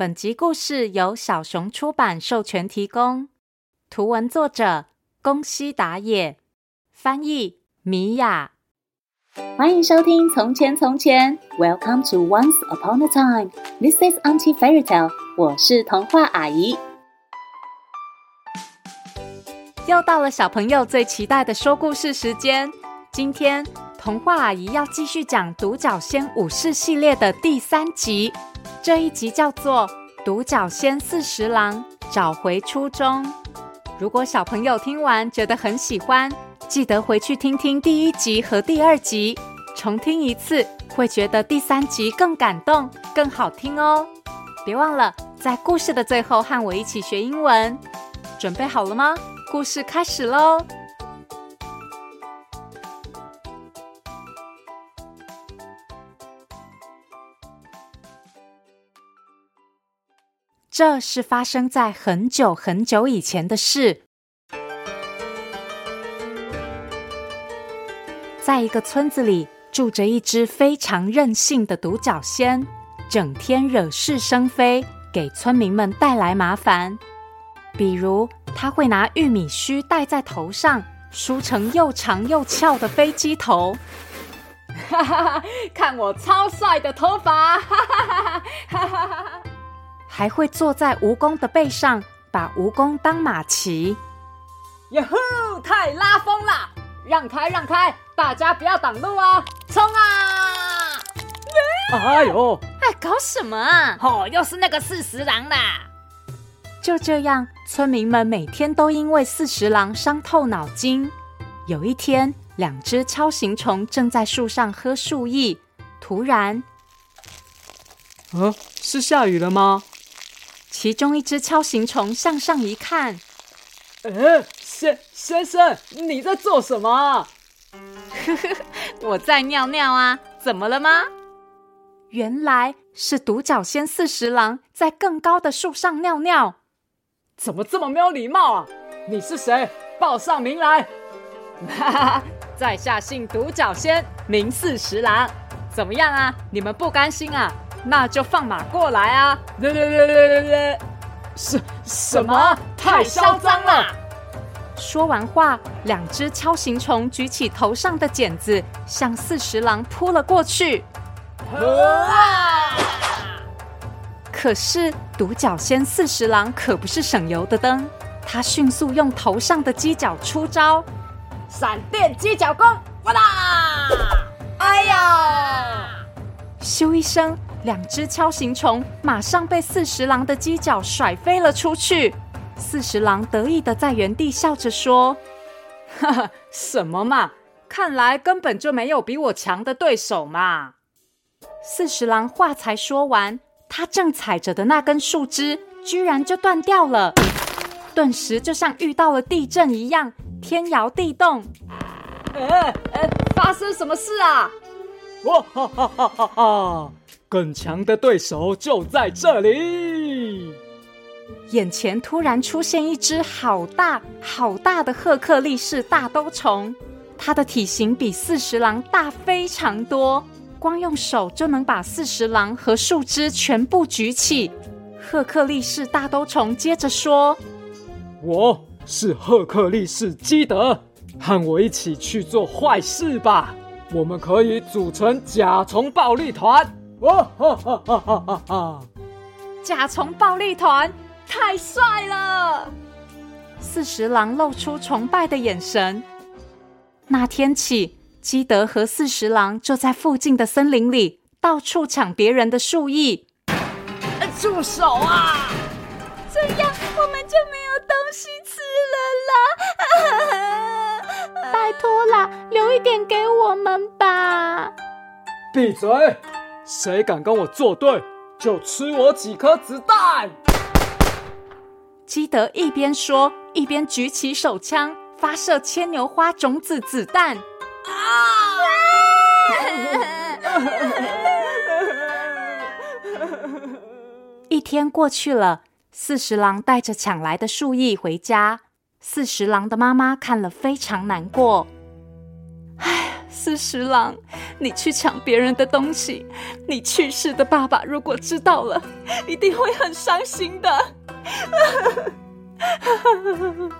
本集故事由小熊出版授权提供，图文作者宫西达也，翻译米雅。欢迎收听《从前从前》，Welcome to Once Upon a Time。This is Auntie Fairy Tale。我是童话阿姨。又到了小朋友最期待的说故事时间，今天童话阿姨要继续讲《独角仙武士》系列的第三集。这一集叫做《独角仙四十郎找回初衷》。如果小朋友听完觉得很喜欢，记得回去听听第一集和第二集，重听一次会觉得第三集更感动、更好听哦。别忘了在故事的最后和我一起学英文。准备好了吗？故事开始喽！这是发生在很久很久以前的事。在一个村子里，住着一只非常任性的独角仙，整天惹是生非，给村民们带来麻烦。比如，他会拿玉米须戴在头上，梳成又长又翘的飞机头。哈哈哈！看我超帅的头发！哈哈哈！哈哈哈！还会坐在蜈蚣的背上，把蜈蚣当马骑。呀呼！太拉风了！让开，让开！大家不要挡路啊！冲啊！哎呦！哎，搞什么啊？哦，又是那个四十郎啦！就这样，村民们每天都因为四十郎伤透脑筋。有一天，两只超形虫正在树上喝树液，突然，呃，是下雨了吗？其中一只锹形虫向上一看，呃，先先生，你在做什么？呵呵，我在尿尿啊，怎么了吗？原来是独角仙四十郎在更高的树上尿尿。怎么这么没有礼貌啊？你是谁？报上名来。哈哈，在下姓独角仙，名四十郎。怎么样啊？你们不甘心啊？那就放马过来啊！对对对对对对，什什么？太嚣张了！说完话，两只锹形虫举起头上的剪子，向四十郎扑了过去。啊！可是独角仙四十郎可不是省油的灯，他迅速用头上的犄角出招，闪电犄角功！哇啦！哎呀！咻一声。两只锹形虫马上被四十郎的犄角甩飞了出去。四十郎得意的在原地笑着说：“哈哈，什么嘛？看来根本就没有比我强的对手嘛！”四十郎话才说完，他正踩着的那根树枝居然就断掉了，顿时就像遇到了地震一样，天摇地动。哎哎，发生什么事啊？哇哈哈哈哈哈！更强的对手就在这里！眼前突然出现一只好大好大的赫克力士大兜虫，它的体型比四十郎大非常多，光用手就能把四十郎和树枝全部举起。赫克力士大兜虫接着说：“我是赫克力士基德，和我一起去做坏事吧！我们可以组成甲虫暴力团。”哇哈哈哈哈哈哈！甲虫暴力团太帅了！四十郎露出崇拜的眼神。那天起，基德和四十郎就在附近的森林里到处抢别人的树叶。住手啊！这样我们就没有东西吃了啦！拜托啦，留一点给我们吧！闭嘴！谁敢跟我作对，就吃我几颗子弹！基德一边说，一边举起手枪，发射牵牛花种子子弹。啊！一天过去了，四十郎带着抢来的树叶回家。四十郎的妈妈看了非常难过。四十郎，你去抢别人的东西，你去世的爸爸如果知道了，一定会很伤心的。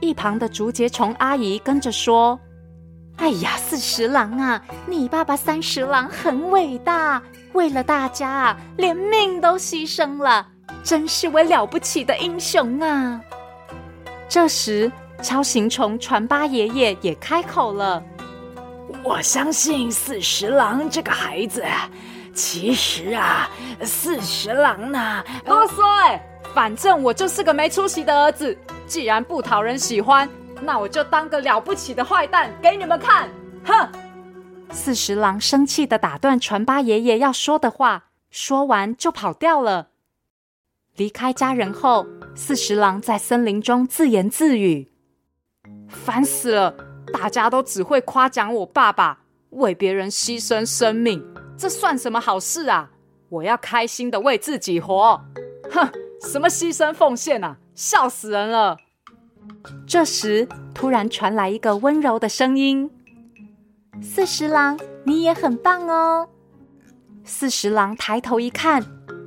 一旁的竹节虫阿姨跟着说：“哎呀，四十郎啊，你爸爸三十郎很伟大，为了大家啊连命都牺牲了，真是位了不起的英雄啊！”这时，超形虫传八爷爷也开口了：“我相信四十郎这个孩子，其实啊，四十郎呢，啰嗦，反正我就是个没出息的儿子。既然不讨人喜欢，那我就当个了不起的坏蛋给你们看！”哼！四十郎生气的打断传八爷爷要说的话，说完就跑掉了。离开家人后，四十郎在森林中自言自语。烦死了！大家都只会夸奖我爸爸为别人牺牲生命，这算什么好事啊？我要开心的为自己活。哼，什么牺牲奉献啊？笑死人了！这时，突然传来一个温柔的声音：“四十郎，你也很棒哦。”四十郎抬头一看，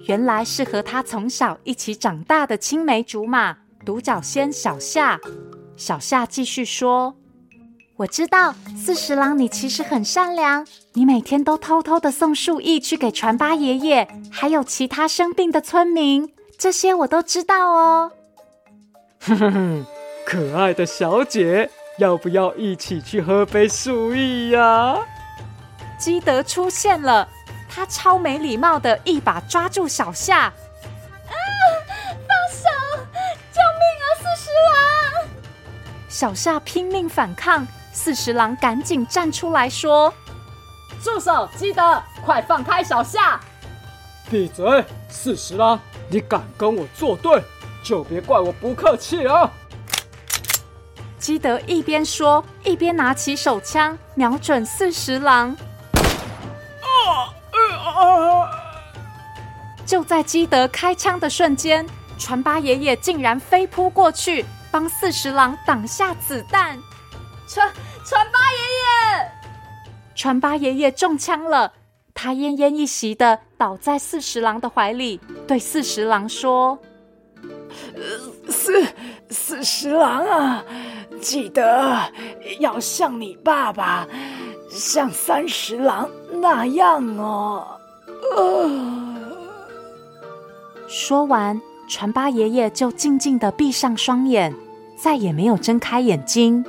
原来是和他从小一起长大的青梅竹马独角仙小夏。小夏继续说：“我知道四十郎，你其实很善良，你每天都偷偷的送树叶去给传八爷爷，还有其他生病的村民，这些我都知道哦。”哼哼哼，可爱的小姐，要不要一起去喝杯树叶呀？基德出现了，他超没礼貌的一把抓住小夏。啊，放手！救命啊，四十郎小夏拼命反抗，四十郎赶紧站出来说：“住手！基德，快放开小夏！”闭嘴！四十郎，你敢跟我作对，就别怪我不客气啊！基德一边说，一边拿起手枪，瞄准四十郎。啊啊啊！就在基德开枪的瞬间，传八爷爷竟然飞扑过去。帮四十郎挡下子弹，传传八爷爷，传八爷爷中枪了，他奄奄一息的倒在四十郎的怀里，对四十郎说：“四四十郎啊，记得要像你爸爸，像三十郎那样哦。”呃，说完。传八爷爷就静静的闭上双眼，再也没有睁开眼睛。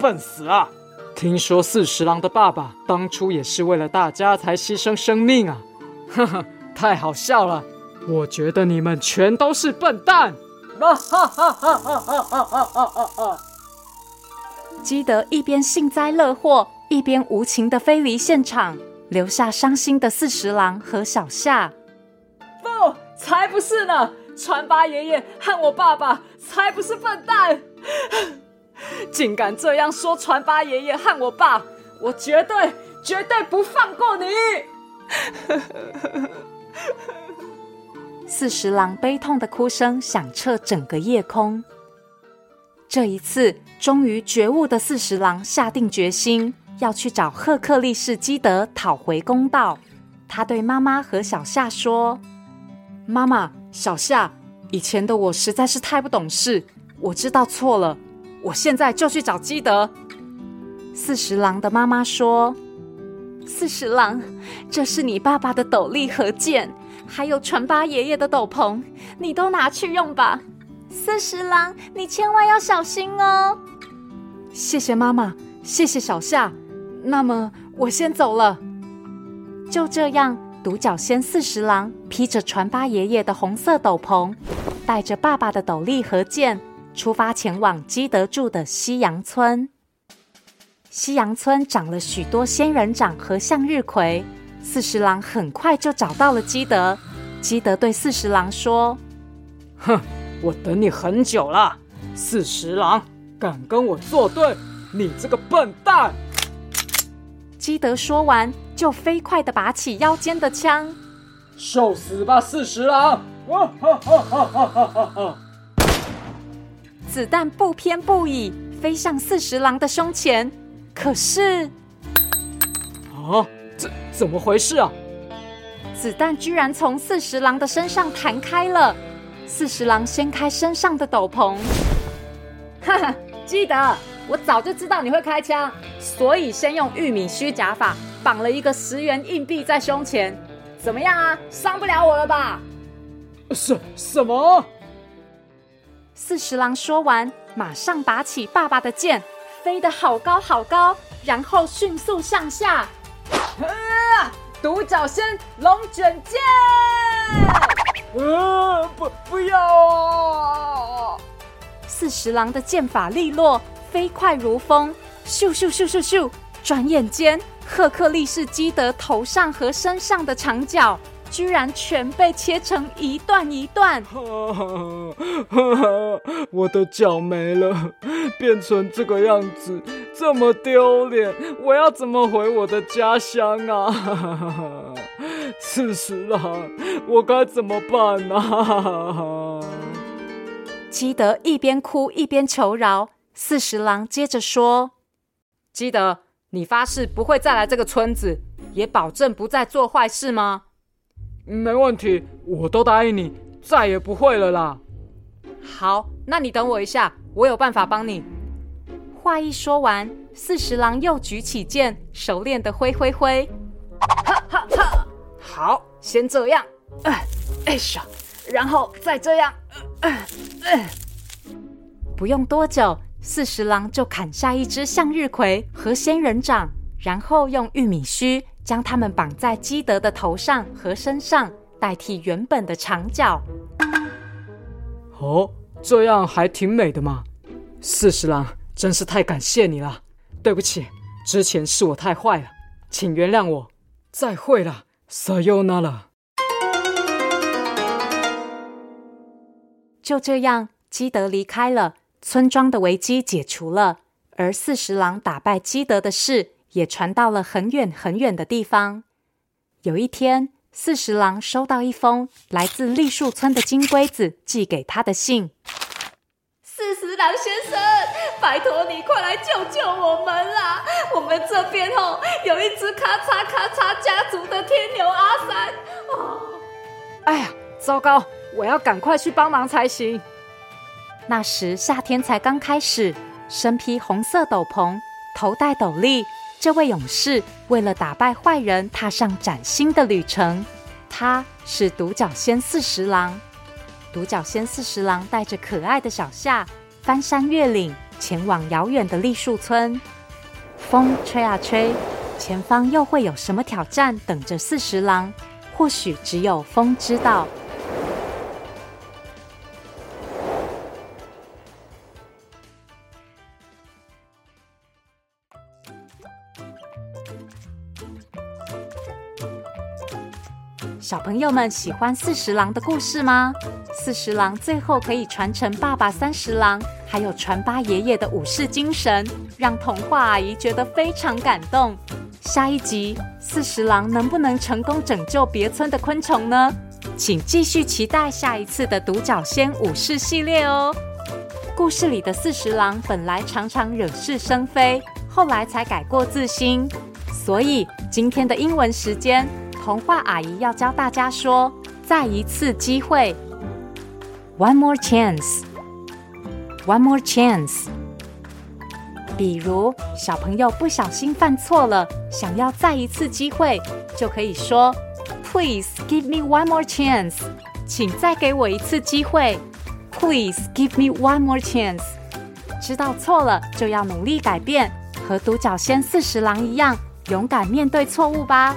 笨死啊！听说四十郎的爸爸当初也是为了大家才牺牲生命啊！哈哈，太好笑了！我觉得你们全都是笨蛋！哈哈哈哈哈哈！基德一边幸灾乐祸，一边无情的飞离现场，留下伤心的四十郎和小夏。不才不是呢！传八爷爷和我爸爸才不是笨蛋，竟敢这样说传八爷爷和我爸，我绝对绝对不放过你！四十郎悲痛的哭声响彻整个夜空。这一次，终于觉悟的四十郎下定决心要去找赫克利士基德讨回公道。他对妈妈和小夏说。妈妈，小夏，以前的我实在是太不懂事，我知道错了，我现在就去找基德。四十郎的妈妈说：“四十郎，这是你爸爸的斗笠和剑，还有传八爷爷的斗篷，你都拿去用吧。四十郎，你千万要小心哦。”谢谢妈妈，谢谢小夏。那么我先走了。就这样。独角仙四十郎披着传八爷爷的红色斗篷，带着爸爸的斗笠和剑，出发前往基德住的西洋村。西洋村长了许多仙人掌和向日葵，四十郎很快就找到了基德。基德对四十郎说：“哼，我等你很久了，四十郎，敢跟我作对，你这个笨蛋！”基德说完。就飞快的拔起腰间的枪，受死吧，四十郎！哇哈哈哈哈哈哈哈！子弹不偏不倚飞向四十郎的胸前，可是，啊，怎怎么回事啊？子弹居然从四十郎的身上弹开了。四十郎掀开身上的斗篷，哈哈，记得，我早就知道你会开枪，所以先用玉米须假法绑了一个十元硬币在胸前。怎么样啊？伤不了我了吧？什什么？四十郎说完，马上拔起爸爸的剑，飞得好高好高，然后迅速向下。啊！独角仙龙卷剑！啊，不，不要啊！四十郎的剑法利落，飞快如风，咻咻咻咻咻！转眼间，赫克力士基德头上和身上的长角，居然全被切成一段一段。我的脚没了，变成这个样子，这么丢脸，我要怎么回我的家乡啊？四十郎，我该怎么办啊？基德一边哭一边求饶。四十郎接着说：“基德，你发誓不会再来这个村子，也保证不再做坏事吗？”没问题，我都答应你，再也不会了啦。好，那你等我一下，我有办法帮你。话一说完，四十郎又举起剑，熟练的挥挥挥。哈哈哈！好，先这样，哎，哎呀，然后再这样。不用多久，四十郎就砍下一只向日葵和仙人掌，然后用玉米须。将它们绑在基德的头上和身上，代替原本的长角。哦，这样还挺美的嘛！四十郎，真是太感谢你了。对不起，之前是我太坏了，请原谅我。再会了，さよなら。就这样，基德离开了，村庄的危机解除了，而四十郎打败基德的事。 也传到了很远很远的地方。有一天，四十郎收到一封来自栗树村的金龟子寄给他的信。四十郎先生，拜托你快来救救我们啦！我们这边哦，有一只咔嚓咔嚓家族的天牛阿三。哦，哎呀，糟糕！我要赶快去帮忙才行。那时夏天才刚开始，身披红色斗篷，头戴斗笠。这位勇士为了打败坏人，踏上崭新的旅程。他是独角仙四十郎。独角仙四十郎带着可爱的小夏，翻山越岭，前往遥远的栗树村。风吹啊吹，前方又会有什么挑战等着四十郎？或许只有风知道。小朋友们喜欢四十郎的故事吗？四十郎最后可以传承爸爸三十郎，还有传八爷爷的武士精神，让童话阿姨觉得非常感动。下一集四十郎能不能成功拯救别村的昆虫呢？请继续期待下一次的独角仙武士系列哦。故事里的四十郎本来常常惹是生非，后来才改过自新。所以今天的英文时间。童话阿姨要教大家说“再一次机会 ”，one more chance，one more chance。比如小朋友不小心犯错了，想要再一次机会，就可以说 “Please give me one more chance”，请再给我一次机会。Please give me one more chance。知道错了就要努力改变，和独角仙四十郎一样，勇敢面对错误吧。